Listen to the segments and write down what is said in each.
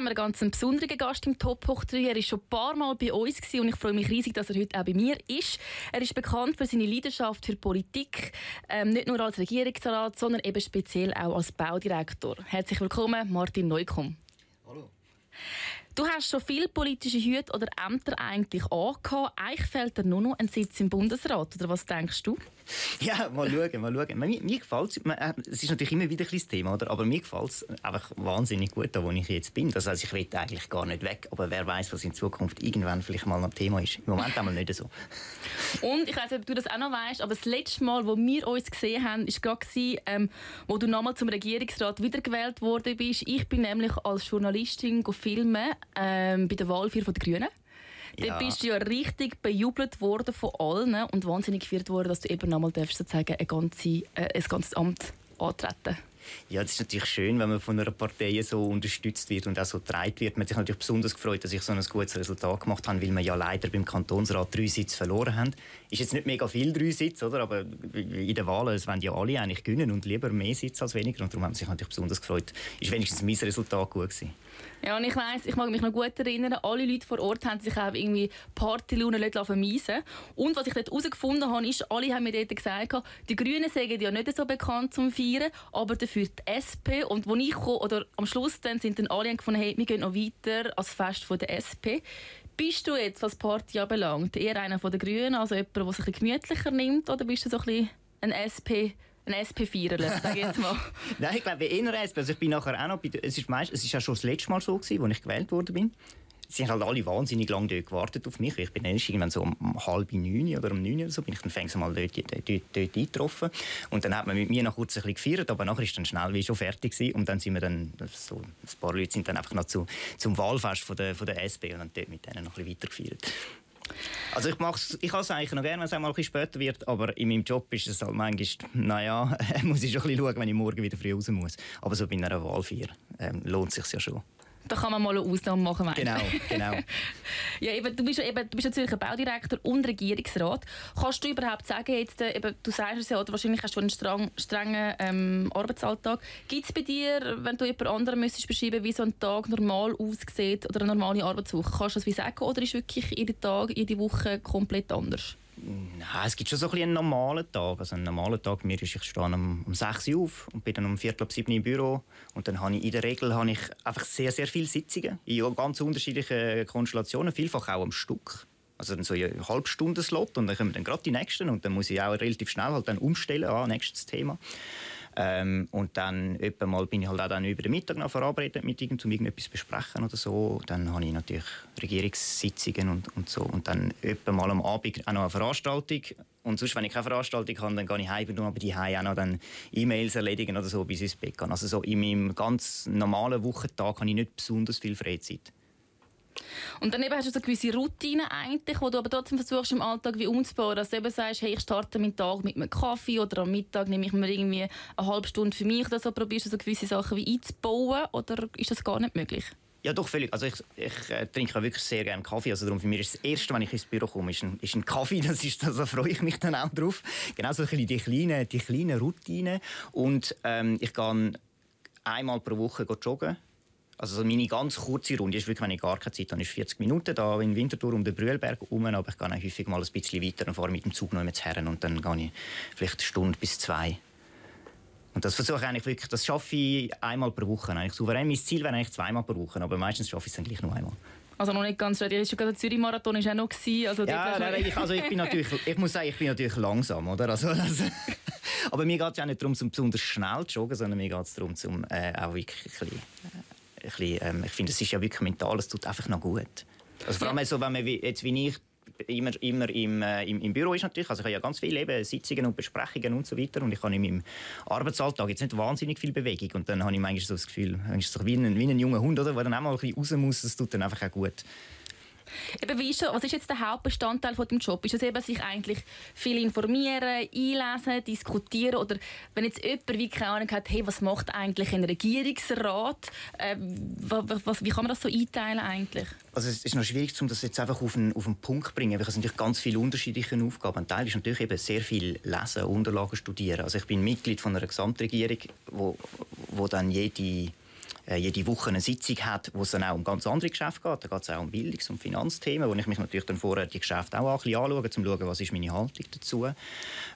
haben wir einen ganz besonderen Gast im Top Hoch 3. Er war schon ein paar Mal bei uns und ich freue mich riesig, dass er heute auch bei mir ist. Er ist bekannt für seine Leidenschaft für Politik, ähm, nicht nur als Regierungsrat, sondern eben speziell auch als Baudirektor. Herzlich willkommen, Martin Neukomm. Hallo. Du hast schon viele politische Hüte oder Ämter eigentlich angehabt. Eigentlich fehlt dir nur noch ein Sitz im Bundesrat. Oder was denkst du? Ja, mal schauen, mal schauen. Mir, mir gefällt äh, es, ist natürlich immer wieder ein Thema, oder? aber mir gefällt es einfach wahnsinnig gut, da wo ich jetzt bin. Das heißt, ich will eigentlich gar nicht weg, aber wer weiß, was in Zukunft irgendwann vielleicht mal ein Thema ist. Im Moment einmal nicht so. Und ich weiß nicht, ob du das auch noch weißt, aber das letzte Mal, wo wir uns gesehen haben, war gerade, ähm, wo du nochmal zum Regierungsrat wiedergewählt worden bist. Ich bin nämlich als Journalistin filmen ähm, bei der Wahl für die Grünen. Ja. Dann bist du ja richtig bejubelt worden von allen und wahnsinnig gefeiert worden, dass du eben nochmal sozusagen ein, ganze, äh, ein ganzes Amt antreten ja, das ist natürlich schön, wenn man von einer Partei so unterstützt wird und auch so getragen wird. Man hat sich natürlich besonders gefreut, dass ich so ein gutes Resultat gemacht habe, weil wir ja leider beim Kantonsrat drei Sitze verloren haben. Ist jetzt nicht mega viel, drei Sitze, oder? aber in den Wahlen es wollen ja alle eigentlich gewinnen und lieber mehr Sitze als weniger. Und darum haben sie sich natürlich besonders gefreut. Ist wenigstens mein Resultat gut gewesen. Ja, und ich weiss, ich mag mich noch gut erinnern, alle Leute vor Ort haben sich auch irgendwie Partylaune vermeisen Und was ich dort herausgefunden habe, ist, alle haben mir dort gesagt, die Grünen sagen ja nicht so bekannt zum Feiern, aber dafür die SP. Und wo ich komme, oder am Schluss dann sind dann alle gefunden, hey, wir gehen noch weiter als Fest von der SP. Bist du jetzt, was Party anbelangt, eher einer von den Grünen, also jemand, der sich ein gemütlicher nimmt, oder bist du so ein bisschen ein SP ein SP-Viererler, sage ich jetzt mal. Nein, ich glaube eher SP. Also ich bin nachher auch noch bei, es ist meist, es ist ja schon das letzte Mal so gewesen, als ich gewählt worden bin. Sie haben halt alle wahnsinnig lange dort gewartet auf mich. Ich bin erst irgendwann so um halb neun oder um neun oder so bin ich dann fängst mal dort, dort, dort, dort eingetroffen. Und dann hat man mit mir noch kurz ein bisschen gefeiert, aber nachher ist dann schnell wie schon fertig gewesen. Und dann sind wir dann, so, ein paar Leute sind dann einfach noch zu, zum Wahlfest von der, von der SP und dann dort mit denen noch ein bisschen weiter gefeiert. Also ich mach's, ich es eigentlich noch gerne, wenn es einmal ein später wird, aber in meinem Job ist es halt manchmal, naja, muss ich schon ein bisschen schauen, wenn ich morgen wieder früh raus muss. Aber so bei einer Wahlfeier ähm, lohnt es sich ja schon. Da kann man mal eine Ausnahme machen. Meinst. Genau, genau. ja, eben, du, bist, eben, du bist natürlich ein Baudirektor und Regierungsrat. Kannst du überhaupt sagen, jetzt, äh, eben, du sagst es ja, oder wahrscheinlich hast du einen streng, strengen ähm, Arbeitsalltag. Gibt es bei dir, wenn du jemand anderen müsstest beschreiben, wie so ein Tag normal aussieht oder eine normale Arbeitswoche, kannst du das wie sagen oder ist wirklich jeden Tag, jede Woche komplett anders? Nein, es gibt schon so ein einen normalen Tag. Also einen normalen Tag mir ist, ich stehe um, um 6 Uhr auf und bin dann um Viertel ab 7 Uhr im Büro. Und dann habe ich in der Regel habe ich einfach sehr, sehr viele Sitzungen in ganz unterschiedlichen Konstellationen, vielfach auch am Stück. Also dann so einen halben Slot und dann kommen dann gerade die nächsten und dann muss ich auch relativ schnell halt dann umstellen, ah, nächstes Thema. Ähm, und dann mal bin ich halt auch dann über den Mittag noch verabredet mit irgend, um irgendetwas besprechen oder so. Dann habe ich natürlich Regierungssitzungen und, und so. Und dann mal am Abend auch noch eine Veranstaltung. Und sonst, wenn ich keine Veranstaltung habe, dann gehe ich heim und aber die auch noch dann E-Mails erledigen oder so, bis ich ins Bett gehe. Also so in meinem ganz normalen Wochentag habe ich nicht besonders viel Freizeit. Und dann eben hast du so gewisse Routinen eigentlich, wo du aber trotzdem versuchst im Alltag wie umzubauen, dass du eben sagst, hey, ich starte meinen Tag mit einem Kaffee oder am Mittag nehme ich mir irgendwie eine halbe Stunde für mich oder so. Probierst du so gewisse Sachen wie einzubauen oder ist das gar nicht möglich? Ja, doch, völlig. Also ich, ich äh, trinke wirklich sehr gerne Kaffee. Also darum für mich ist das Erste, wenn ich ins Büro komme, ist ein, ist ein Kaffee. Das ist, da freue ich mich dann auch drauf. Genau so die kleinen, die kleinen Routinen. Und ähm, ich gehe einmal pro Woche joggen. Also meine ganz kurze Runde ist wirklich, wenn ich gar keine Zeit habe, ist 40 Minuten da in Winterthur um den Brühlberg herum, aber ich gehe häufig mal ein bisschen weiter und fahre mit dem Zug noch mit Herren und dann gehe ich vielleicht eine Stunde bis zwei. Und das versuche ich eigentlich wirklich, das schaffe ich einmal pro Woche. Eigentlich souverän. Mein Ziel wäre eigentlich zweimal pro Woche, aber meistens schaffe ich es dann gleich nur einmal. Also noch nicht ganz ready. Der Zürich-Marathon war auch noch. Gewesen. Also ja, nein, ich, also ich, bin natürlich, ich muss sagen, ich bin natürlich langsam. Oder? Also, also aber mir geht es ja nicht darum, um besonders schnell zu joggen, sondern mir geht es darum, um äh, auch wirklich bisschen, ähm, ich finde, es ist ja wirklich mental, es tut einfach noch gut. Also vor allem ja. so, wenn man wie, jetzt wie ich immer, immer im, äh, im, im, Büro ist natürlich, also ich habe ja ganz viele eben Sitzungen und Besprechungen und so weiter und ich habe in meinem Arbeitsalltag jetzt nicht wahnsinnig viel Bewegung und dann habe ich manchmal so das Gefühl, so wie ein, wie ein junger Hund, oder, der dann auch mal ein bisschen raus muss, das tut dann einfach auch gut. Eben, wie ist, was ist jetzt der Hauptbestandteil von dem Job? Ist es eben, sich eigentlich viel informieren, einlesen, diskutieren oder wenn jetzt jemand wie keine Ahnung hat, hey, was macht eigentlich ein Regierungsrat? Äh, was, wie kann man das so einteilen eigentlich? Also es ist noch schwierig, um das jetzt einfach auf einen, auf einen Punkt zu bringen, weil es natürlich ganz viele unterschiedliche Aufgaben. Ein Teil ist natürlich eben sehr viel lesen, Unterlagen studieren. Also ich bin Mitglied von einer Gesamtregierung, wo, wo dann jede jede Woche eine Sitzung hat, wo es dann auch um ganz andere Geschäfte geht. Da geht es auch um Bildungs- und Finanzthemen, wo ich mich natürlich dann vorher die Geschäfte auch ein bisschen anschaue, um zu schauen, was ist meine Haltung dazu.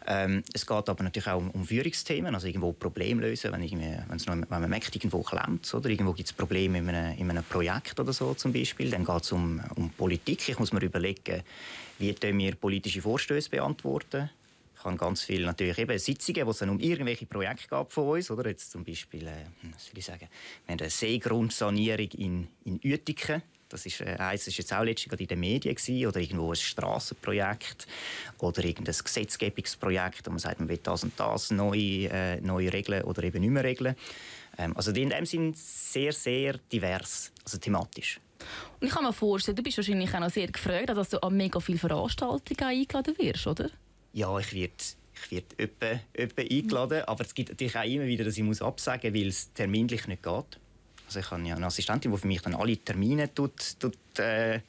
Ähm, es geht aber natürlich auch um, um Führungsthemen, also irgendwo Probleme lösen, wenn, noch, wenn man merkt, irgendwo klemmt oder irgendwo gibt es Probleme in einem, in einem Projekt oder so zum Beispiel. Dann geht es um, um Politik. Ich muss mir überlegen, wie wir politische Vorstöße beantworten ich habe ganz viele natürlich eben Sitzungen, wo es dann um irgendwelche Projekte gab von uns, oder jetzt zum Beispiel, äh, was ich sagen, wir haben eine Seegrundsanierung in, in Uetiken. Das ist, äh, eins ist jetzt auch letztens in den Medien gewesen, oder irgendwo ein Strassenprojekt oder irgendein Gesetzgebungsprojekt, wo man sagt, man will das und das neu, äh, neu regeln oder eben nicht mehr regeln. Ähm, also in dem sind sehr, sehr divers, also thematisch. Und ich kann mir vorstellen, du bist wahrscheinlich auch noch sehr gefreut, dass du an mega viele Veranstaltungen eingeladen wirst, oder? Ja, ich werde ich werde öppe, öppe eingeladen, aber es gibt natürlich auch immer wieder, dass ich muss absagen muss, weil es terminlich nicht geht. Also ich habe ja eine Assistentin, die für mich dann alle Termine tut, tut, äh,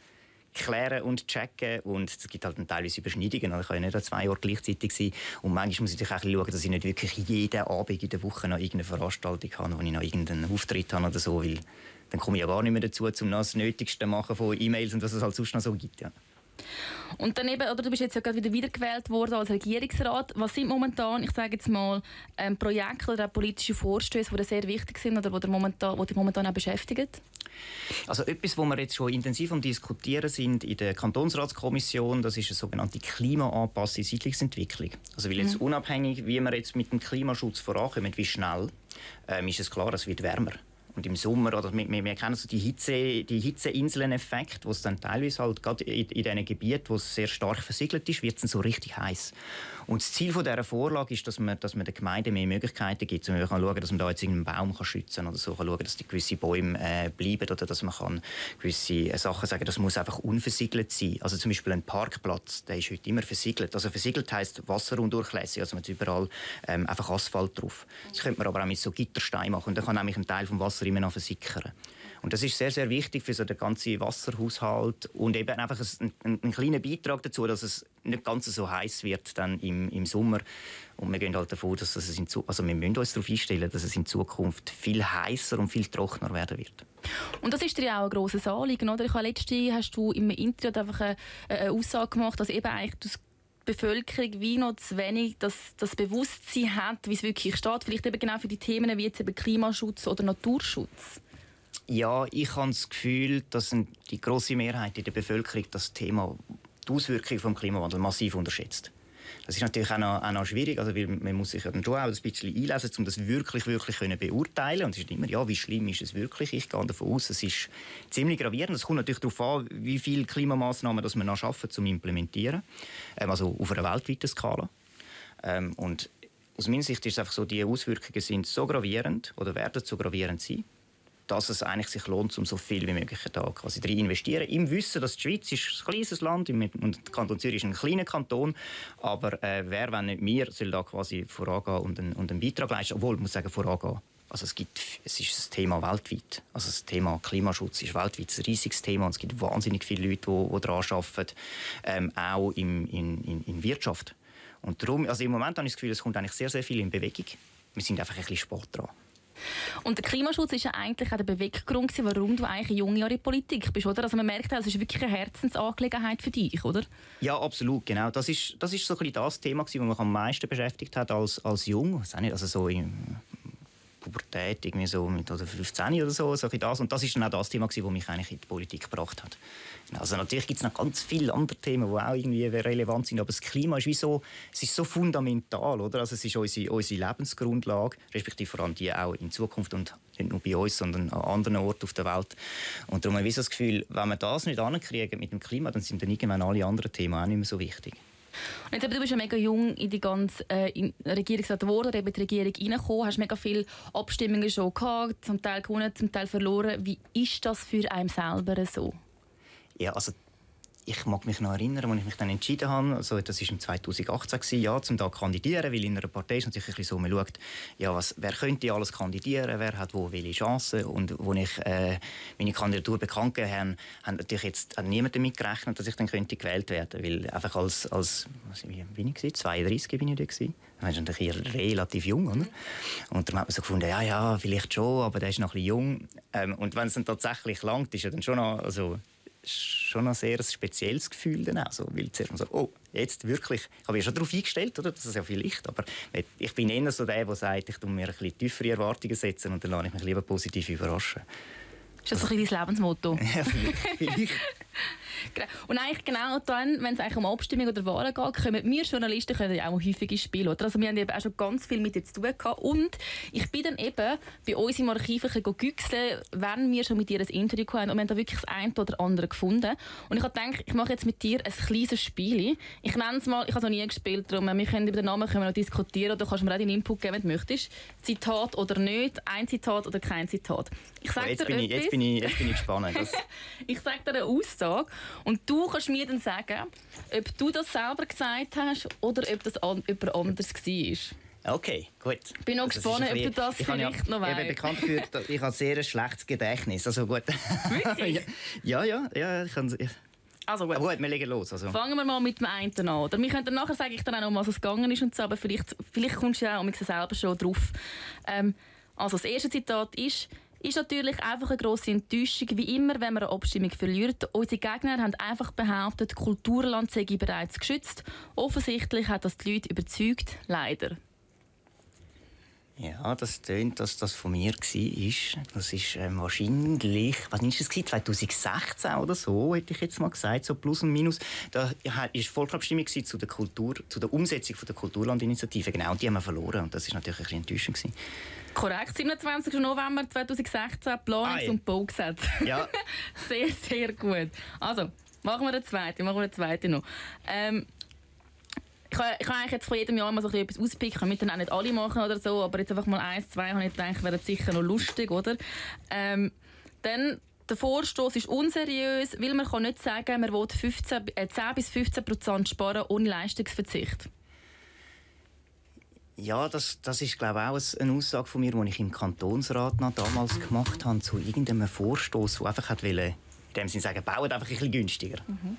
klären und checken und es gibt halt teilweise Überschneidungen. Also ich kann ja nicht an zwei Orten gleichzeitig sein und manchmal muss ich auch schauen, dass ich nicht wirklich jeden Abend in der Woche noch irgendeine Veranstaltung habe, wo ich noch irgendeinen Auftritt habe oder so, weil dann komme ich ja gar nicht mehr dazu, um das Nötigste machen von E-Mails und was es halt sonst noch so gibt. Ja. Und dann eben, oder du bist jetzt ja gerade wieder wiedergewählt worden als Regierungsrat. Was sind momentan, ich sage jetzt mal, ähm, Projekte oder auch politische Vorstöße, die sehr wichtig sind oder die momentan, die dich momentan auch beschäftigen? Also etwas, wo wir jetzt schon intensiv am diskutieren sind in der Kantonsratskommission, das ist eine sogenannte klimaanpasste Siedlungsentwicklung. Also weil jetzt mhm. unabhängig, wie wir jetzt mit dem Klimaschutz vorankommen, wie schnell, ähm, ist es klar, es wird wärmer. Und im Sommer, oder wir, wir kennen so die, Hitze, die Hitzeinseln-Effekt, wo es dann teilweise halt gerade in, in diesen Gebieten, wo es sehr stark versiegelt ist, wird es dann so richtig heiß. Und das Ziel von dieser Vorlage ist, dass man, dass man den Gemeinden mehr Möglichkeiten gibt. Man kann schauen, dass man da jetzt einen Baum kann schützen kann oder so, kann schauen, dass die gewisse Bäume äh, bleiben oder dass man kann gewisse äh, Sachen sagen, das muss einfach unversiegelt sein. Also zum Beispiel ein Parkplatz, der ist heute immer versiegelt. Also versiegelt heisst wasserundurchlässig, also man hat überall ähm, einfach Asphalt drauf. Das könnte man aber auch mit so Gittersteinen machen und dann kann nämlich ein Teil vom Wasser immer noch versickern. Und das ist sehr, sehr wichtig für so den ganzen Wasserhaushalt und eben einfach ein, ein, ein kleiner Beitrag dazu, dass es nicht ganz so heiß wird dann im, im Sommer. Und wir gehen halt davon, dass es in, also wir müssen uns darauf einstellen, dass es in Zukunft viel heißer und viel trockener werden wird. Und das ist dir auch ein grosses Anliegen, oder? Ich habe letztens hast du im Interview einfach eine, eine Aussage gemacht, dass eben eigentlich das Bevölkerung wie noch zu wenig das, das Bewusstsein hat, wie es wirklich steht. Vielleicht eben genau für die Themen wie jetzt eben Klimaschutz oder Naturschutz. Ja, ich habe das Gefühl, dass die große Mehrheit in der Bevölkerung das Thema, die Auswirkungen des Klimawandels massiv unterschätzt. Das ist natürlich auch noch, auch noch schwierig, also weil man muss sich ja dann schon auch ein bisschen einlesen, um das wirklich, wirklich können beurteilen. Und es ist immer, ja, wie schlimm ist es wirklich? Ich gehe davon aus, es ist ziemlich gravierend. Es kommt natürlich darauf an, wie viele Klimamaßnahmen das wir noch schaffen, zum implementieren. Ähm, also auf einer weltweiten Skala. Ähm, und aus meiner Sicht ist es einfach so, die Auswirkungen sind so gravierend oder werden so gravierend sein, dass es eigentlich sich lohnt, um so viel wie möglich da quasi drin investieren. Im Wissen, dass die Schweiz ist ein kleines Land und der Kanton Zürich ist ein kleiner Kanton, aber äh, wer, wenn nicht wir, soll da quasi vorangehen und einen, und einen Beitrag leisten, obwohl, ich muss sagen, vorangehen. Also es, gibt, es ist ein Thema weltweit. Also das Thema Klimaschutz ist weltweit ein riesiges Thema und es gibt wahnsinnig viele Leute, die, die daran arbeiten, ähm, auch in, in, in Wirtschaft. Und darum, also im Moment habe ich das Gefühl, es kommt eigentlich sehr, sehr viel in Bewegung. Wir sind einfach ein bisschen spät dran. Und der Klimaschutz ist ja eigentlich auch der Beweggrund, warum du eigentlich junge Jahre in Politik bist, oder? Also man merkt, es ist wirklich eine Herzensangelegenheit für dich, oder? Ja, absolut, genau. Das ist, das ist so ein bisschen das Thema, das mich am meisten beschäftigt hat als, als Jung. Also so im Pubertät, irgendwie so mit oder 15 oder so, so das. Und das ist dann auch das Thema, das mich eigentlich in die Politik gebracht hat. Also natürlich gibt es noch ganz viele andere Themen, die auch irgendwie relevant sind, aber das Klima ist wie so, es ist so fundamental, oder? Also es ist unsere, unsere Lebensgrundlage, respektive vor allem die auch in Zukunft und nicht nur bei uns, sondern an anderen Orten auf der Welt. Und darum habe ich das Gefühl, wenn wir das nicht ankriegen mit dem Klima, dann sind dann irgendwann alle anderen Themen auch nicht mehr so wichtig. Und jetzt, du bist ja mega jung in die ganze äh, Regierungsrat geworden, oder eben die Regierung reingekommen, hast mega viele Abstimmungen schon gehabt, zum Teil gewonnen, zum Teil verloren. Wie ist das für einen selber so? Ja, also ich mag mich noch erinnern, als ich mich dann entschieden habe, also das war im 2018 gewesen, ja, zum da kandidieren, weil in einer Partei ist natürlich ein bisschen so, man schaut, ja, was, wer könnte alles kandidieren, wer hat wo welche Chancen und als ich äh, meine Kandidatur bekannt gegeben habe, hat natürlich jetzt hat niemand damit gerechnet, dass ich dann könnte gewählt werden, weil einfach als, als was, wie bin ich gewesen? 32 bin ich da gewesen. Man ist natürlich relativ jung, oder? Und dann hat man so gefunden, ja, ja, vielleicht schon, aber der ist noch ein bisschen jung. Ähm, und wenn es dann tatsächlich langt, ist er dann schon noch, also schon ein sehr spezielles Gefühl dann auch, so, weil zuerst so, oh, jetzt wirklich, ich habe mich schon darauf eingestellt, oder, dass es ja vielleicht, aber ich bin eher so der, der sagt, ich tue mir ein bisschen tiefere Erwartungen setzen und dann lasse ich mich lieber positiv überraschen. Ist das ein bisschen dein Lebensmotto? Ja, vielleicht. Genau. Und eigentlich genau dann, wenn es eigentlich um Abstimmung oder Wahlen geht, kommen wir Journalisten können ja auch häufig ins Spiel. Oder? Also wir haben eben auch schon ganz viel mit dir zu tun gehabt. Und ich bin dann eben bei uns im Archiv ein bisschen wenn wir schon mit dir ein Interview hatten und wir haben da wirklich das eine oder andere gefunden. Und ich habe gedacht, ich mache jetzt mit dir ein kleines Spiel. Ich nenne es mal, ich habe es noch nie gespielt, darum wir können über den Namen können wir noch diskutieren oder du kannst mir auch deinen Input geben, wenn du möchtest. Zitat oder nicht, ein Zitat oder kein Zitat. Ich sage jetzt, bin ich, jetzt, bin ich, jetzt bin ich gespannt. ich sage dir eine Aussage und du kannst mir dann sagen, ob du das selber gesagt hast oder ob das an, jemand anderes war. Okay, gut. Ich bin noch also gespannt, ob du das ich vielleicht ja, noch weißt. Ich bin bekannt für, ich habe sehr ein schlechtes Gedächtnis. Also gut. Wirklich? ja, ja, ja, ich kann, also gut. Aber gut, wir legen los. Also. Fangen wir mal mit dem einen an. Oder wir können nachher sage ich dann auch noch, was es gegangen ist und so, aber vielleicht, vielleicht kommst du ja auch selber schon drauf. Ähm, also das erste Zitat ist, ist natürlich einfach eine grosse Enttäuschung, wie immer, wenn man eine Abstimmung verliert. Unsere Gegner haben einfach behauptet, Kulturland sei bereits geschützt. Offensichtlich hat das die Leute überzeugt, leider. Ja, das tönt, dass das von mir war. Das ist ähm, wahrscheinlich, was war das? 2016 oder so, hätte ich jetzt mal gesagt, so plus und minus. Da war Volksabstimmung zu der, Kultur, zu der Umsetzung der Kulturlandinitiative. Genau, und die haben wir verloren. Und das war natürlich ein bisschen enttäuschend. Korrekt, 27. November 2016, Planungs- ah, und Baugesetz. Ja. sehr, sehr gut. Also, machen wir eine zweite, machen wir eine zweite noch. Ähm, kann, ich kann eigentlich jetzt von jedem Jahr mal so etwas auspicken. Wir können auch nicht alle machen oder so, aber jetzt einfach mal eins, zwei, habe ich gedacht, wäre sicher noch lustig, oder? Ähm, dann der Vorstoß ist unseriös, weil man kann nicht sagen, man will 15, äh, 10 bis 15 Prozent sparen ohne Leistungsverzicht. Ja, das, das ist glaube ich auch eine Aussage von mir, die ich im Kantonsrat noch damals gemacht habe, zu irgendeinem Vorstoß, der einfach wollte, in dem Sinne sagen, bauen einfach ein bisschen günstiger. Mhm.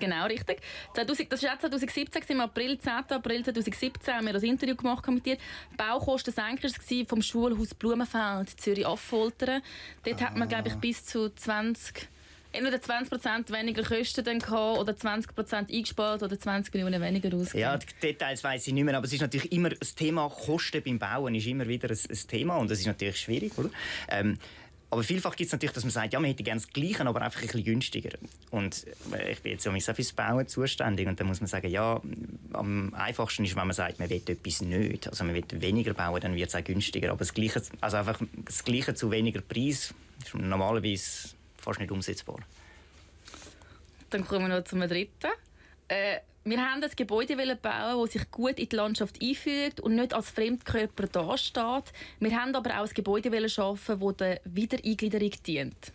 Genau, richtig. 2000, das war 2017, im April, 10. April 2017 haben wir das Interview gemacht mit dir. Baukostensenker war vom Schulhaus Blumenfeld Zürich-Affoltern. Dort ah. hat man, glaube ich, bis zu 20 entweder 20% weniger Kosten dann gehabt, oder 20% eingespart oder 20 Millionen weniger ausgegeben. Ja, die Details weiß ich nicht mehr, aber es ist natürlich immer das Thema Kosten beim Bauen ist immer wieder ein, ein Thema und das ist natürlich schwierig, oder? Ähm, aber vielfach gibt es natürlich, dass man sagt, ja, man hätte gerne das Gleiche, aber einfach ein bisschen günstiger. Und äh, ich bin jetzt auch fürs Bauen zuständig und dann muss man sagen, ja, am einfachsten ist, wenn man sagt, man will etwas nicht. Also man will weniger bauen, dann wird es auch günstiger. Aber das Gleiche, also einfach das Gleiche zu weniger Preis ist normalerweise fast nicht umsetzbar. Dann kommen wir noch zum dritten. Äh, wir haben ein Gebäude bauen, das sich gut in die Landschaft einfügt und nicht als Fremdkörper dasteht. Wir haben aber auch ein Gebäude schaffen, das der Wiedereingliederung dient.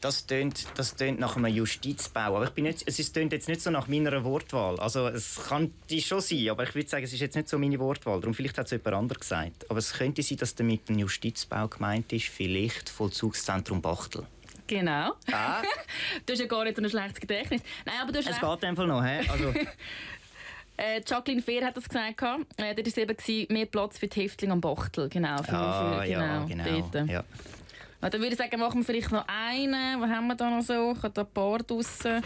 Das tönt, das tönt nach einem Justizbau. Aber ich bin nicht, es tönt jetzt nicht so nach meiner Wortwahl. Also es könnte schon sein, aber ich würde sagen, es ist jetzt nicht so meine Wortwahl. Darum vielleicht hat es jemand anderes gesagt. Aber es könnte sein, dass damit ein Justizbau gemeint ist, vielleicht Vollzugszentrum Bachtel. Genau. Ah. du hast ja gar nicht so ein schlechtes Gedächtnis. Nein, aber du hast es geht einfach noch. He? Also. Äh, Jacqueline Fehr hat das gesagt. Äh, dort war eben mehr Platz für die Häftlinge am Bachtel. Genau, für, ah, für, genau, ja, genau. Dort. Ja. dann würde ich sagen, machen wir vielleicht noch einen. Was haben wir da noch so? Ich habe da ein paar draussen.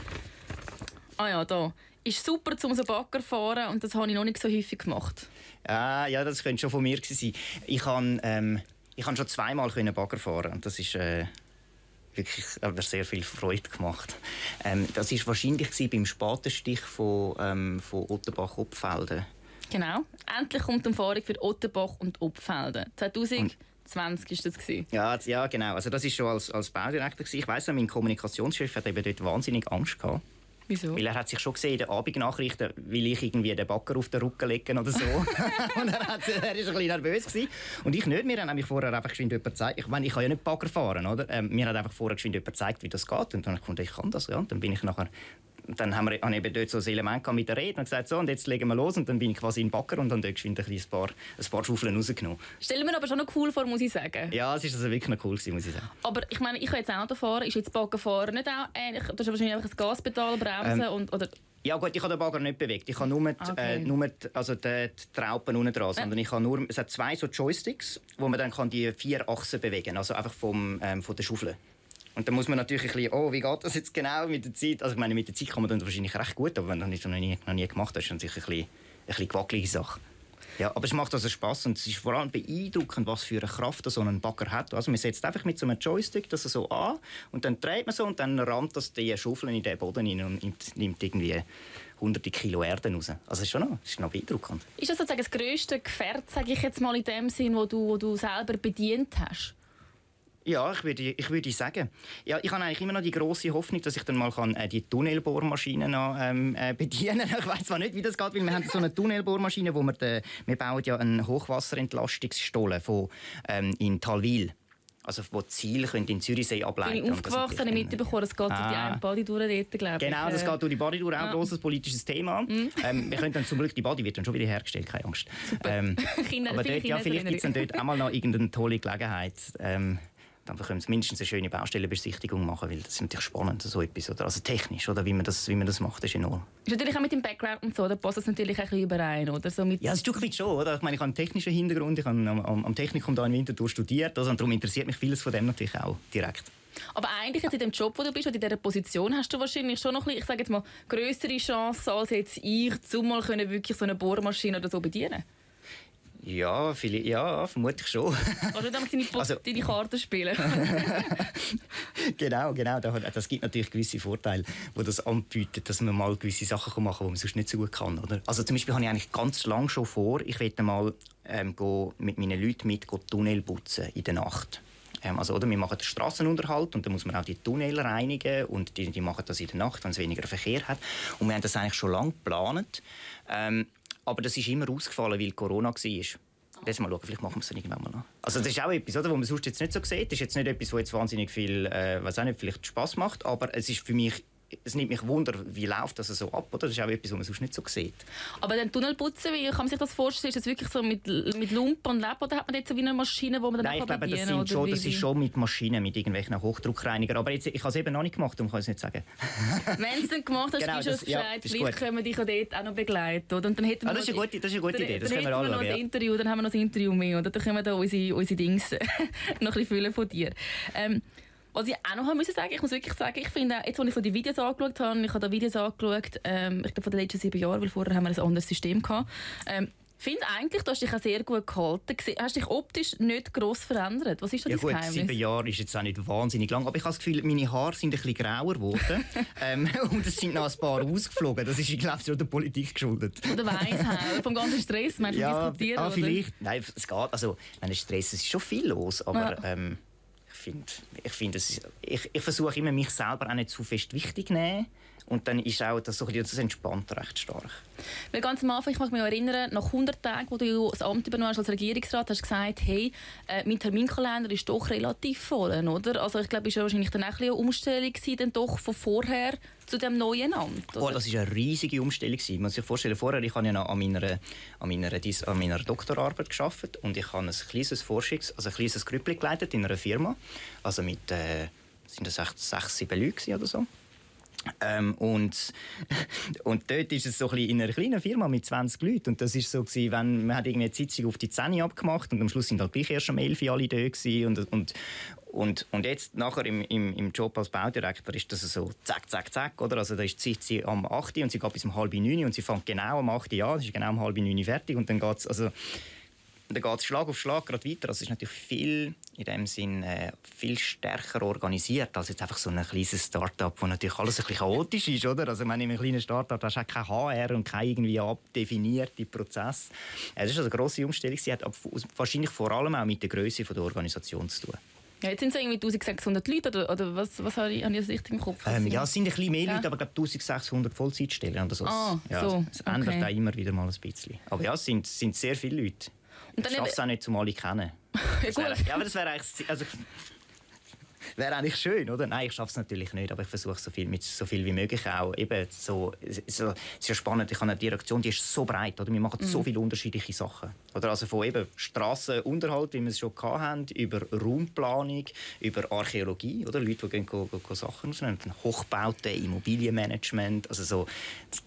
Ah ja, da. Ist super, um so Bagger fahren und das habe ich noch nicht so häufig gemacht. Ah, ja, das könnte schon von mir sein. Ich kann, ähm, ich kann schon zweimal Bagger fahren und das ist... Äh wirklich aber sehr viel Freude gemacht. Ähm, das war wahrscheinlich beim Spatenstich von, ähm, von Ottenbach-Opfelden. Genau. Endlich kommt die Umfahrung für Ottenbach und Opfelden. 2020 war das Ja, ja, genau. Also das ist schon als, als Baudirektor Ich weiß, mein Kommunikationschef hat eben dort wahnsinnig Angst gehabt. Wieso? Weil er hat sich schon gesehen in den Abendnachrichten, will ich irgendwie den Backer auf den Rücken legen oder so. und er, hat, er ist ein bisschen nervös gewesen. Und ich nicht. Mir hat nämlich vorher einfach geschwind jemand gezeigt. Ich meine, ich kann ja nicht Bagger fahren, oder? Ähm, mir hat einfach vorher geschwind jemand gezeigt, wie das geht. Und dann habe ich gefunden, ich kann das, ja. Und dann bin ich nachher dann haben wir habe eben dort so ein Element mit der Rede und gesagt, so, und jetzt legen wir los. Und dann bin ich quasi in den Backer und dann dort geschwind ein, ein, paar, ein paar Schaufeln rausgenommen. Stellen wir aber schon noch cool vor, muss ich sagen. Ja, es ist also wirklich noch cool gewesen, muss ich sagen. Aber ich meine, ich kann jetzt Auto fahren, ist jetzt Bagger fahren nicht auch ähnlich? Du hast wahrscheinlich einfach das Gaspedal bremsen ähm, und, oder... Ja gut, ich habe den Bagger nicht bewegt. Ich habe nur, die, okay. äh, nur die, also die, die Traupen unten dran, sondern ich habe nur, es hat zwei so Joysticks, wo man dann kann die vier Achsen bewegen kann, also einfach vom, ähm, von der Schaufel. Und dann muss man natürlich ein bisschen, oh, wie geht das jetzt genau mit der Zeit? Also ich meine, mit der Zeit kann man dann wahrscheinlich recht gut, aber wenn du das noch nie, noch nie gemacht hast, ist es sicher ein bisschen, ein bisschen gewackelige Sache. Ja, aber es macht also Spaß und es ist vor allem beeindruckend, was für eine Kraft so ein Bagger hat. Also man setzt einfach mit so einem Joystick das so an und dann dreht man so und dann rammt das die Schaufel in den Boden rein und nimmt irgendwie hunderte Kilo Erde raus. Also das ist schon noch, das ist noch beeindruckend. Ist das sozusagen das grösste Gefährt, sage ich jetzt mal in dem Sinn, wo du, wo du selber bedient hast? Ja, ich würde, ich würde sagen. Ja, ich habe eigentlich immer noch die große Hoffnung, dass ich dann mal kann, äh, die Tunnelbohrmaschine noch, ähm, äh, bedienen kann. Ich weiß zwar nicht, wie das geht, weil wir haben so eine Tunnelbohrmaschine, wo wir, de, wir bauen ja einen Hochwasserentlastungsstollen von, ähm, in Talwil. Also wo Ziele können in Zürichsee ableiten Ich bin aufgewachsen, habe ich mitbekommen, es geht ah. durch die eine Badidur dort, glaube ich. Genau, das geht durch die Badidur, auch ja. ein grosses politisches Thema. Mhm. Ähm, wir können dann zum Glück, die Badi wird dann schon wieder hergestellt, keine Angst. Ähm, Kinder, aber dort, ja, vielleicht gibt es dort auch mal noch irgendeine tolle Gelegenheit. Ähm, dann können sie mindestens eine schöne Baustellenbesichtigung machen, weil das ist natürlich spannend, so etwas, oder? also technisch, oder wie man das, wie man das macht, ist enorm. Ist natürlich auch mit dem Background und so, da passt das natürlich ein bisschen überein, oder? So mit ja, ein Stück weit schon, oder? Ich meine, ich habe einen technischen Hintergrund, ich habe am, am Technikum da in Winterthur studiert, also, und darum interessiert mich vieles von dem natürlich auch direkt. Aber eigentlich jetzt in dem Job, wo du bist, oder in dieser Position, hast du wahrscheinlich schon noch ein bisschen, ich sage jetzt mal, größere Chancen als jetzt ich, zumal können wirklich so eine Bohrmaschine oder so bedienen. Ja, viele, ja, vermutlich schon. Oder dann deine, also, deine Karten spielen. genau, genau. Das gibt natürlich gewisse Vorteile, wo das anbietet, dass man mal gewisse Sachen machen kann, die man sonst nicht so gut kann. Oder? Also zum Beispiel habe ich eigentlich ganz lange schon vor, ich werde mal ähm, mit meinen Leuten mit Tunnel putzen in der Nacht. Ähm, also, oder, wir machen den Straßenunterhalt und dann muss man auch die Tunnel reinigen und die, die machen das in der Nacht, wenn es weniger Verkehr hat. Und wir haben das eigentlich schon lange geplant. Ähm, aber das ist immer ausgefallen, weil Corona war. Lass mal schauen, vielleicht machen wir es irgendwann mal noch. Also das ist auch etwas, oder, was man sonst jetzt nicht so sieht. Das ist jetzt nicht etwas, was jetzt wahnsinnig viel, äh, was auch nicht, vielleicht Spaß macht, aber es ist für mich es nimmt mich wunder, wie läuft das so ab, oder? Das ist auch etwas, was man sonst nicht so sieht. Aber den Tunnelputzen, wie kann man sich das vorstellen? Ist das wirklich so mit, mit Lumpen und Lab oder hat man jetzt so wie eine Maschine, wo man dann Nein, ich glaube, das, sind schon, das ist schon mit Maschinen, mit irgendwelchen Hochdruckreinigern. Aber jetzt, ich habe es eben noch nicht gemacht, darum kann ich es nicht sagen. Wenn es dann gemacht hast, genau, du uns Bescheid. Ja, Vielleicht können wir dich dort auch noch begleiten. Oder? Und dann hätten wir ah, das, ist eine gute, das ist eine gute dann, Idee, das können wir anschauen. Noch ja. Interview, dann haben wir noch ein Interview mehr. Oder? Dann können wir da unsere, unsere Dings noch ein bisschen füllen von dir. Ähm, was ich auch noch haben müssen sagen, ich muss wirklich sagen, ich finde, jetzt, als ich so die Videos angeschaut habe, ich habe da Videos angeschaut, ähm, ich glaube von den letzten sieben Jahren, weil vorher haben wir ein anderes System gehabt, ähm, finde eigentlich, du hast dich auch sehr gut gehalten. Hast dich optisch nicht gross verändert. Was ist da ja, gut, Geheimnis? sieben Jahre ist jetzt auch nicht wahnsinnig lang, aber ich habe das Gefühl, meine Haare sind ein bisschen grauer geworden ähm, und es sind noch ein paar ausgeflogen. Das ist, ich glaube, schon der Politik geschuldet. Oder Weisheit, vom ganzen Stress, meinst du, ja, diskutieren? Ah, vielleicht. Nein, es geht. Also, meine Stress, es ist schon viel los, aber... Ja. Ähm, finde, ich, find, ich, ich versuche immer, mich selber auch nicht zu fest wichtig zu nehmen. Und dann ist auch das, so, das entspannt recht stark. Weil ganz am Anfang, ich mag mich erinnern, nach 100 Tagen, wo du das Amt übernommen hast als Regierungsrat, hast du gesagt, hey, äh, mein Terminkalender ist doch relativ voll, oder? Also ich glaube, es war wahrscheinlich dann auch ein eine Umstellung gewesen, doch von vorher zu dem neuen Amt. Oder? Oh, das war eine riesige Umstellung. Man muss sich vorstellen, vorher ich habe ja noch an meiner, an meiner, an meiner Doktorarbeit geschafft und ich habe ein kleines Forschungs-, also ein kleines Grüppli geleitet in einer Firma, also mit äh, sind das echt sechs, sieben Leute oder so. Ähm, und, und dort ist es so ein in einer kleinen Firma mit 20 Leuten. Und das ist so gewesen, wenn man hat irgendwie eine Sitzung auf die 10 abgemacht und am Schluss sind halt gleich erst um 11 alle da. Und, und, und, und jetzt nachher im, im, im Job als Baudirektor ist das so zack, zack, zack, oder? Also da ist die Sitzung am 8 und sie geht bis um halb 9 und sie fängt genau am 8 an, sie ist genau um halb 9 fertig und dann geht es, also Schlag auf Schlag gerade weiter. Also es ist natürlich viel, in dem Sinn, äh, viel stärker organisiert als jetzt einfach so ein kleines Start-up, wo natürlich alles ein bisschen chaotisch ist, oder? Also, wenn in einem kleinen Start-up hast du kein HR und kein irgendwie abdefinierte Prozess. Es ist also eine grosse Umstellung. Sie hat wahrscheinlich vor allem auch mit der Größe der Organisation zu tun. Ja, jetzt sind es irgendwie 1600 Leute, oder, oder was, was habe ich, habe ich das richtig im Kopf? Ähm, ja, es sind ein bisschen mehr ja. Leute, aber ich glaube 1600 Vollzeitstellen oder so. Ah, ja, so. Es ändert okay. auch immer wieder mal ein bisschen. Aber ja, es sind, sind sehr viele Leute. Und dann ich schaffe es auch nicht, um alle kennen. ja, ja, aber das wäre eigentlich... Also, wäre eigentlich schön, oder? Nein, ich schaffe es natürlich nicht, aber ich versuche so viel, mit so viel wie möglich auch. Eben so, so, es ist ja spannend, ich habe eine Direktion, die ist so breit, oder? Wir machen mhm. so viele unterschiedliche Sachen. Oder also von eben Strassenunterhalt, wie wir es schon hatten, über Raumplanung, über Archäologie, oder? Leute, die gehen, gehen, gehen Sachen rausnehmen, Hochbauten, Immobilienmanagement, also so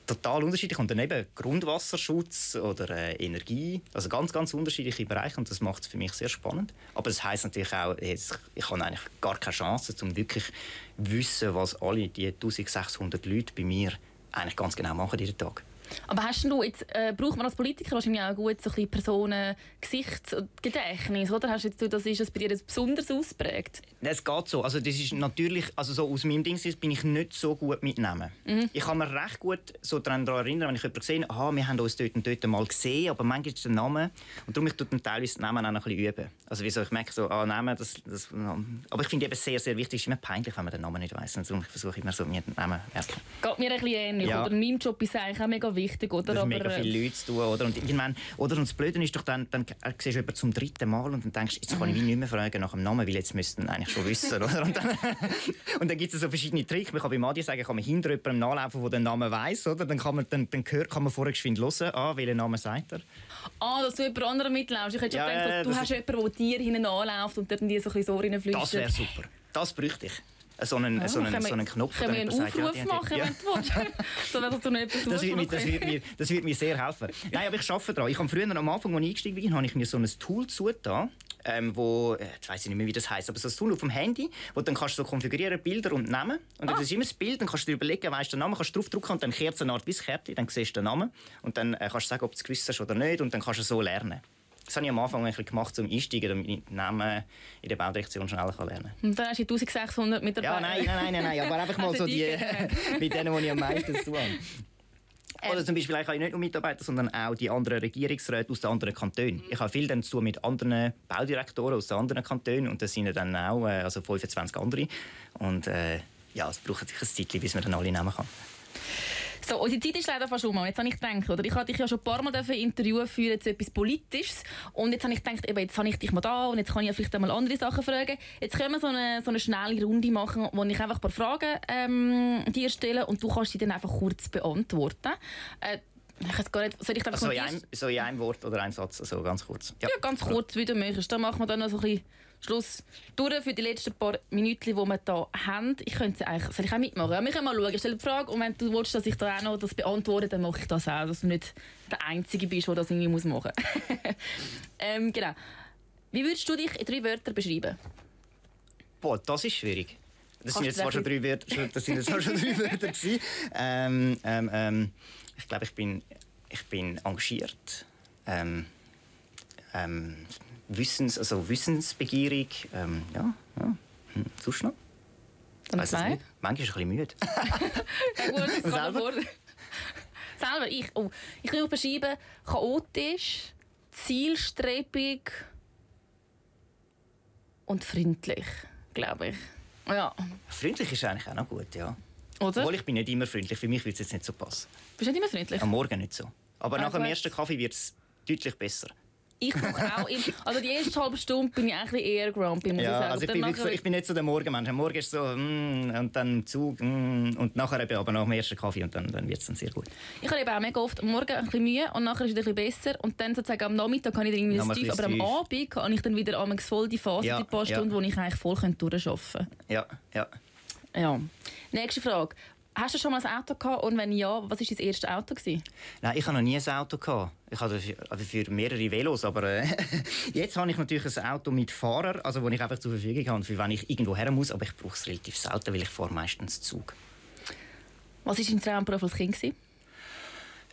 total unterschiedlich. Und dann eben Grundwasserschutz oder äh, Energie, also ganz, ganz unterschiedliche Bereiche und das macht es für mich sehr spannend. Aber das heißt natürlich auch, jetzt, ich habe eigentlich gar keine Chance, um wirklich zu wissen, was alle die 1600 Leute bei mir eigentlich ganz genau machen jeden Tag. Aber hast du jetzt, äh, braucht man als Politiker wahrscheinlich auch gut so ein Personen, Gesichtsgedächtnis, oder? Hast du jetzt, das ist das bei dir besonders ausprägt? Es geht so. Also das ist natürlich, also so aus meinem Ding bin ich nicht so gut mit Namen. Mhm. Ich kann mich recht gut so daran erinnern, wenn ich jemanden sehe, aha, wir haben uns dort und dort mal gesehen, aber manchmal ist der Name und darum ich tue dann teilweise den Namen auch noch ein bisschen üben. Also wie so, ich merke so, ah, Namen, das, das, aber ich finde eben sehr, sehr wichtig, es ist immer peinlich, wenn man den Namen nicht weiss. Und darum versuche ich immer so, mir den Namen merken. Geht mir ein bisschen ähnlich, ja. oder? In meinem Job ist es eigentlich auch mega wichtig, oder? Das mega viele äh, Leute zu tun, oder? Und irgendwann, oder? Und das Blöde ist doch dann, dann siehst du jemanden zum dritten Mal und dann denkst, jetzt kann ich mich nicht mehr fragen nach dem Namen, weil jetzt müssten eigentlich schon wissen, oder? Und dann, und dann gibt es so verschiedene Tricks. Man kann bei Madi sagen, kann man hinter jemandem nachlaufen, der den Namen weiss, oder? Dann kann man, dann, dann hört, kann man vorher geschwind hören, ah, welchen Namen sagt er. Ah, dass du jemand anderen mitlaufst. Ich hätte schon ja, gedacht, du hast jemanden, der dir hinten anläuft und dir so ein bisschen so reinflüstert. Das wäre super. Das bräuchte ich so einen, ja, so einen, so einen Knopf. Können wir einen Aufruf sagt, machen, ja. wenn du willst? so, dass du nicht etwas das wird, mir, das, wird mir, das wird mir sehr helfen. Nein, aber ich arbeite daran. Ich habe früher, am Anfang, als ich eingestiegen bin, habe ich mir so ein Tool zugetan, ähm, wo, äh, ich weiß nicht mehr, wie das heißt, aber so ein Tool auf dem Handy, wo dann kannst du so konfigurieren, Bilder und Namen. Und ah. das ist immer das Bild, dann kannst du dir überlegen, weißt du den Namen, kannst du draufdrücken und dann kehrt es eine Art wie Kärtchen, dann siehst du den Namen und dann äh, kannst du sagen, ob du es gewusst hast oder nicht und dann kannst du so lernen. Das habe ich am Anfang ein gemacht, um einsteigen, damit ich den Namen in der Baudirektion schneller lernen kann. Und dann hast du 1600 Mitarbeiter? Ja, nein, nein, nein, nein, aber einfach mal also so die, mit denen, die ich am meisten zu tun habe. Oder zum Beispiel, ich habe nicht nur Mitarbeiter, sondern auch die anderen Regierungsräte aus den anderen Kantonen. Ich habe viel dann zu mit anderen Baudirektoren aus den anderen Kantonen und das sind dann auch äh, also 25 andere. Und äh, ja, es braucht sich ein Zeit, bis man dann alle nehmen kann. So, unsere Zeit ist leider fast um. Jetzt habe ich gedacht, oder? Ich habe dich ja schon ein paar Mal interviewen für jetzt etwas Politisches. Und jetzt habe ich gedacht, eben, jetzt habe ich dich mal da und jetzt kann ich ja vielleicht einmal andere Sachen fragen. Jetzt können wir so eine, so eine schnelle Runde machen, wo ich einfach ein paar Fragen ähm, dir stelle und du kannst sie dann einfach kurz beantworten. Äh, ich gar nicht, soll ich also in einem, so in einem Wort oder einem Satz, also ganz kurz. Ja, ja ganz kurz, wie du möchtest. Dann machen wir dann noch so ein bisschen Schluss durch für die letzten paar Minuten, die wir hier haben. Ich könnte eigentlich, soll ich auch mitmachen? wir können mal schauen. Ich stelle die Frage und wenn du willst, dass ich da auch noch das beantworte, dann mache ich das auch, dass du nicht der Einzige bist, der das irgendwie machen muss. ähm, genau. Wie würdest du dich in drei Wörtern beschreiben? Boah, das ist schwierig. Das sind jetzt zwar schon drei Wörter, das sind jetzt schon drei Wörter gewesen. Ähm, ähm, ähm, ich glaube, ich bin, ich bin engagiert. Ähm, ähm, Wissens, also wissensbegierig. Ähm, ja, ja. Hm, sonst noch? Dann zwei? Manchmal ist ein bisschen müde. ja, gut, das Selber? Selber, ich, oh, ich kann beschreiben, chaotisch, zielstrebig und freundlich, glaube ich. Ja. Freundlich ist eigentlich auch noch gut, ja. Oder? Obwohl ich bin nicht immer freundlich. Für mich wird es jetzt nicht so passen. Bist du nicht immer freundlich? Am Morgen nicht so. Aber ah, nach dem ersten Kaffee wird es deutlich besser. Ich brauche auch immer, also die erste halbe Stunde bin ich eigentlich eher grumpy, muss ja, ich sagen. Also ich, bin so, ich bin nicht so der Morgenmensch. Am Morgen ist so mm, und dann Zug mm, und nachher eben aber nach dem ersten Kaffee und dann, dann wird es dann sehr gut. Ich habe eben auch mega oft am Morgen ein bisschen Mühe und nachher ist es ein bisschen besser und dann sozusagen am Nachmittag kann ich dann irgendwie ein tief, aber am Abend kann ich dann wieder am voll die Phase, ja, die paar Stunden, ja. wo ich eigentlich voll durcharbeiten könnte. Ja, ja. Ja. Nächste Frage. Hast du schon mal ein Auto gehabt und wenn ja, was war dein erstes Auto? Gewesen? Nein, ich habe noch nie ein Auto gehabt. Ich für, also für mehrere Velos, aber äh, jetzt habe ich natürlich ein Auto mit Fahrer, also wo ich einfach zur Verfügung habe, für wenn ich irgendwo her muss, aber ich brauche es relativ selten, weil ich fahre meistens Zug. Was war dein Traumberuf als Kind?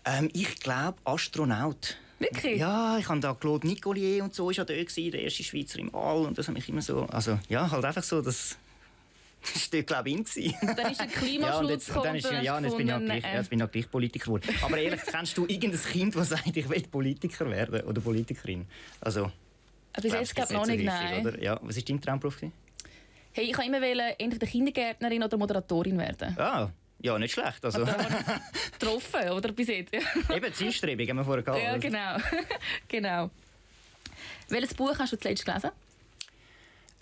Ähm, ich glaube Astronaut. Wirklich? Ja, ich habe da Claude Nicolier und so ist ja der erste Schweizer im All und das hat mich immer so, also ja, halt einfach so das das war glaube ich, in. Dann ist der Klimaschutz ja, und jetzt, dann ist, ja, jetzt bin ich, auch gleich, äh. jetzt bin ich auch gleich Politiker geworden. Aber ehrlich, kennst du irgendein Kind, das sagt, ich will Politiker werden oder Politikerin? Also, bis jetzt glaube ich noch nicht, nein. Oder? Ja, was war dein Traumberuf? Hey, ich kann immer wählen, entweder Kindergärtnerin oder Moderatorin werden. Ah, ja, nicht schlecht. Also. getroffen, oder bis jetzt? Eben, Zielstrebung haben wir vorher gehabt. Ja, genau. genau. Welches Buch hast du zuletzt gelesen?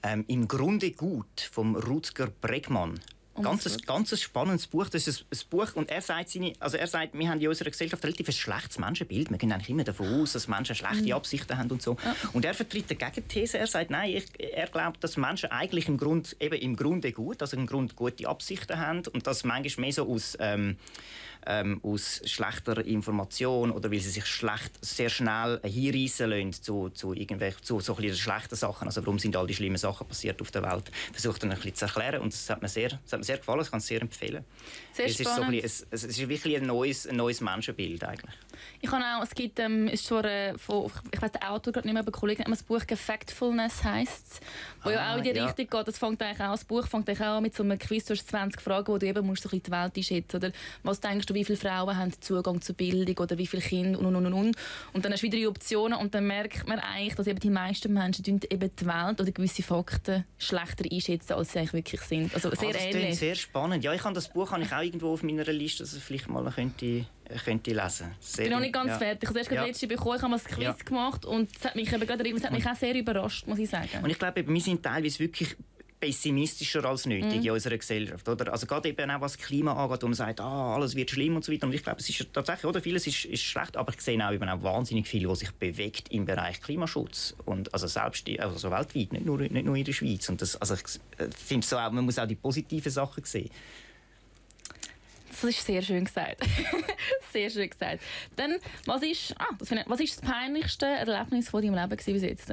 Ähm, Im Grunde gut, vom Rutger Bregmann. Oh, ganz, ganz spannendes Buch. Das ist ein, Buch und er sagt, seine, also er sagt, wir haben in unserer Gesellschaft relativ ein schlechtes Menschenbild. Wir gehen eigentlich immer davon aus, dass Menschen schlechte mhm. Absichten haben und so. Ja. Und er vertritt eine Gegenthese. Er sagt, nein, ich, er glaubt, dass Menschen eigentlich im, Grund, eben im Grunde gut, also im Grunde gute Absichten haben und das manchmal mehr so aus ähm, ähm, aus schlechter Information oder weil sie sich schlecht, sehr schnell hinreißen lassen zu, zu, zu so schlechten Sachen. Also warum sind all die schlimmen Sachen passiert auf der Welt? Versucht dann ein bisschen zu erklären und das hat mir sehr, das hat mir sehr gefallen, ich kann es sehr empfehlen. Sehr es, ist so ein bisschen, es, es, ist wirklich ein neues, ein neues Menschenbild eigentlich. Ich habe auch, es gibt, ähm, ist schon, äh, von, ich weiß den Autor gerade nicht mehr, aber Kollegen haben das Buch «Factfulness» heisst, wo ah, ja auch in die ja. Richtung geht. Das fängt eigentlich auch, das Buch fängt eigentlich auch mit so einem Quiz, du hast 20 Fragen, wo du eben musst so ein bisschen die Welt einschätzen oder was denkst du, wie viele Frauen haben Zugang zur Bildung oder wie viele Kinder und und und und. Und dann hast du wieder die Optionen und dann merkt man eigentlich, dass eben die meisten Menschen eben die Welt oder gewisse Fakten schlechter einschätzen, als sie eigentlich wirklich sind. Also sehr ah, das ähnlich. sehr spannend. Ja, ich habe das Buch habe ich auch irgendwo auf meiner Liste, dass ich vielleicht mal könnte könnte lesen. Sehr ich bin noch nicht ganz ja. fertig. Ich habe erst ja. letzte bekommen, ich habe mal ein Quiz ja. gemacht und es hat mich, eben gerade, es hat mich auch sehr überrascht, muss ich sagen. Und ich glaube, wir sind teilweise wirklich pessimistischer als nötig mhm. in unserer Gesellschaft. Oder? Also gerade eben auch was das Klima angeht, wo man sagt, ah, alles wird schlimm und so weiter. Und ich glaube, es ist tatsächlich, oder vieles ist, ist schlecht, aber ich sehe auch, eben auch wahnsinnig viel, was sich bewegt im Bereich Klimaschutz. Und also selbst also weltweit, nicht nur, nicht nur in der Schweiz. Und das, also ich äh, finde so auch, man muss auch die positiven Sachen sehen. Das ist sehr schön gesagt. sehr schön gesagt. Dann, was ist, ah, das, ich, was ist das peinlichste Erlebnis von deinem Leben bis jetzt?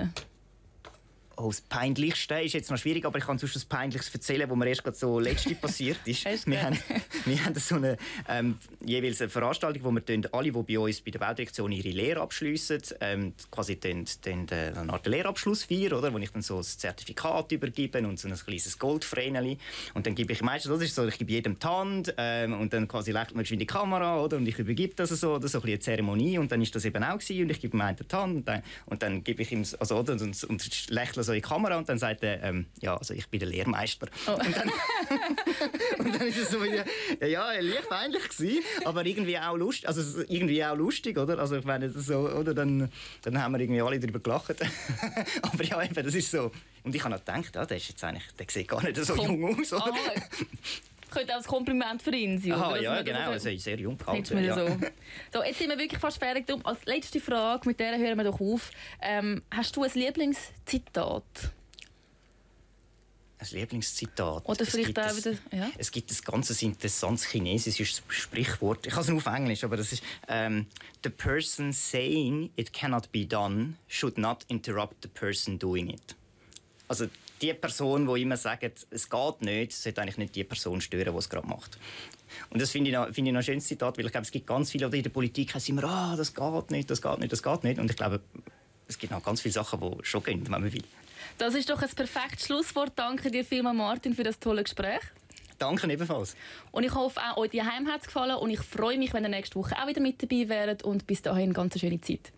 Oh, das Peinlichste ist jetzt noch schwierig, aber ich kann sonst etwas Peinliches erzählen, was mir erst gerade so letzte passiert ist. wir, haben, wir haben so eine, ähm, jeweils eine Veranstaltung, wo wir alle, die bei uns bei der Baudirektion ihre Lehre abschliessen, ähm, quasi den, den, den, eine Art Lehrabschluss feiern, oder? wo ich dann so ein Zertifikat übergebe und so ein kleines Goldvreneli. Und dann gebe ich meistens, das ist so, ich gebe jedem die Hand ähm, und dann quasi legt man in die Kamera oder? und ich übergebe das so, oder so ein eine Zeremonie und dann ist das eben auch gewesen, und ich gebe ihm einen die Hand und dann, und dann gebe ich ihm, also, oder? und, und, und lächle so in die Kamera und dann sagt er, ähm, ja, also ich bin der Lehrmeister. Oh. Und, dann, und dann ist es so wieder, ja, leicht peinlich gewesen, aber irgendwie auch lustig, also irgendwie auch lustig, oder? Also ich meine, so, oder? Dann, dann haben wir irgendwie alle darüber gelacht. aber ja, eben, das ist so. Und ich habe noch gedacht, ja, der ist jetzt eigentlich, der sieht gar nicht so Komm. jung aus, oder? Oh könnte auch ein Kompliment für ihn sein. Aha, ja, genau. Also, sehr jung gehalten. Ja. So. so, jetzt sind wir wirklich fast fertig. Als letzte Frage, mit der hören wir doch auf. Ähm, hast du ein Lieblingszitat? Ein Lieblingszitat. Oder vielleicht auch wieder. Ja? Es gibt ein ganz interessantes chinesisches Sprichwort. Ich habe es nur auf Englisch, aber das ist: ähm, The person saying it cannot be done should not interrupt the person doing it. Also die Person, die immer sagt, es geht nicht, sollte eigentlich nicht die Person stören, die es gerade macht. Und das finde ich, noch, find ich noch ein schönes Zitat, weil ich glaube, es gibt ganz viele, oder in der Politik heißt immer, ah, das geht nicht, das geht nicht, das geht nicht. Und ich glaube, es gibt noch ganz viele Sachen, die schon gehen, wenn man will. Das ist doch ein perfektes Schlusswort. Danke dir vielmals, Martin, für das tolle Gespräch. Danke ebenfalls. Und ich hoffe, auch euch die Heim hat es gefallen und ich freue mich, wenn ihr nächste Woche auch wieder mit dabei wäret und bis dahin eine ganz schöne Zeit.